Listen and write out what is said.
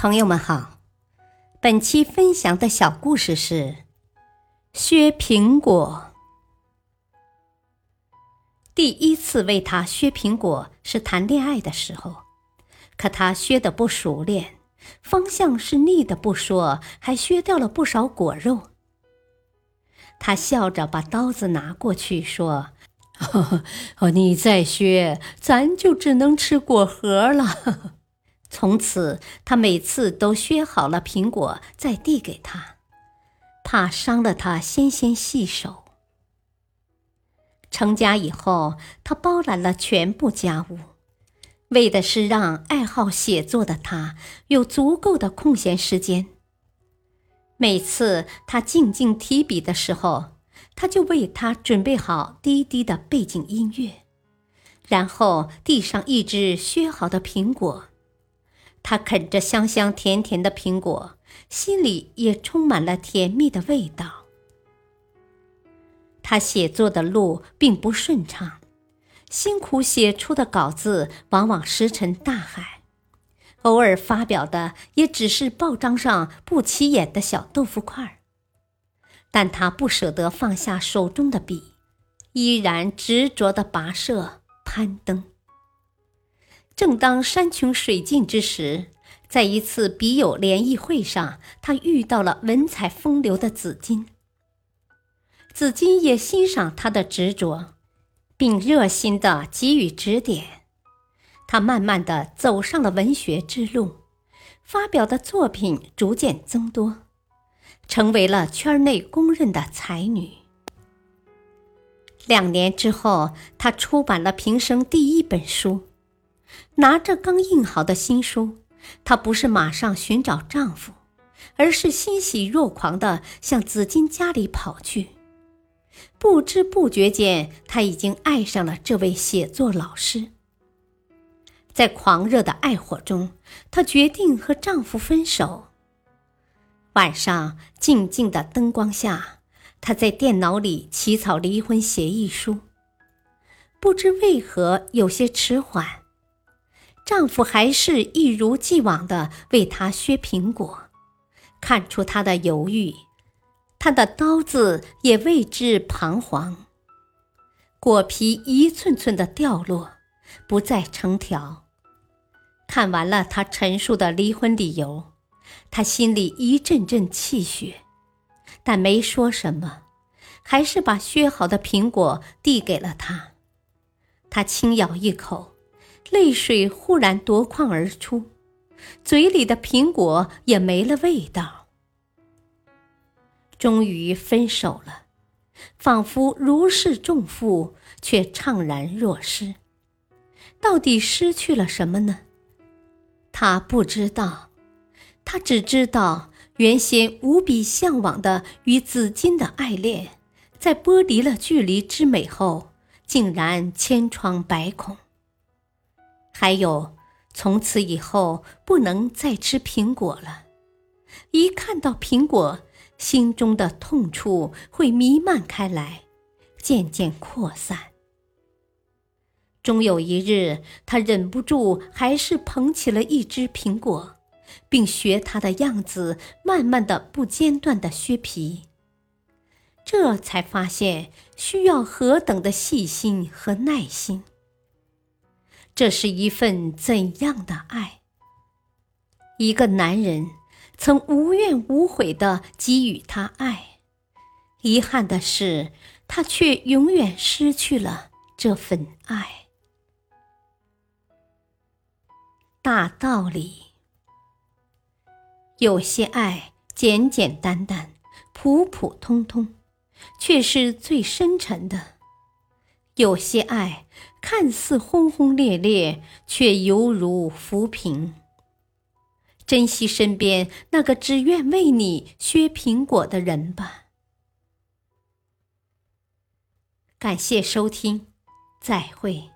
朋友们好，本期分享的小故事是削苹果。第一次为他削苹果是谈恋爱的时候，可他削的不熟练，方向是逆的不说，还削掉了不少果肉。他笑着把刀子拿过去说：“ 哦，你再削，咱就只能吃果核了。”从此，他每次都削好了苹果再递给他，怕伤了他纤纤细手。成家以后，他包揽了全部家务，为的是让爱好写作的他有足够的空闲时间。每次他静静提笔的时候，他就为他准备好低低的背景音乐，然后递上一只削好的苹果。他啃着香香甜甜的苹果，心里也充满了甜蜜的味道。他写作的路并不顺畅，辛苦写出的稿子往往石沉大海，偶尔发表的也只是报章上不起眼的小豆腐块儿。但他不舍得放下手中的笔，依然执着地跋涉攀登。正当山穷水尽之时，在一次笔友联谊会上，他遇到了文采风流的紫金。紫金也欣赏他的执着，并热心地给予指点。他慢慢地走上了文学之路，发表的作品逐渐增多，成为了圈内公认的才女。两年之后，他出版了平生第一本书。拿着刚印好的新书，她不是马上寻找丈夫，而是欣喜若狂地向紫金家里跑去。不知不觉间，她已经爱上了这位写作老师。在狂热的爱火中，她决定和丈夫分手。晚上，静静的灯光下，她在电脑里起草离婚协议书。不知为何有些迟缓。丈夫还是一如既往的为她削苹果，看出她的犹豫，他的刀子也为之彷徨。果皮一寸寸的掉落，不再成条。看完了他陈述的离婚理由，他心里一阵阵气血，但没说什么，还是把削好的苹果递给了他。他轻咬一口。泪水忽然夺眶而出，嘴里的苹果也没了味道。终于分手了，仿佛如释重负，却怅然若失。到底失去了什么呢？他不知道，他只知道原先无比向往的与紫金的爱恋，在剥离了距离之美后，竟然千疮百孔。还有，从此以后不能再吃苹果了。一看到苹果，心中的痛处会弥漫开来，渐渐扩散。终有一日，他忍不住，还是捧起了一只苹果，并学他的样子，慢慢的、不间断的削皮。这才发现，需要何等的细心和耐心。这是一份怎样的爱？一个男人曾无怨无悔的给予她爱，遗憾的是，他却永远失去了这份爱。大道理，有些爱简简单单、普普通通，却是最深沉的；有些爱。看似轰轰烈烈，却犹如浮萍。珍惜身边那个只愿为你削苹果的人吧。感谢收听，再会。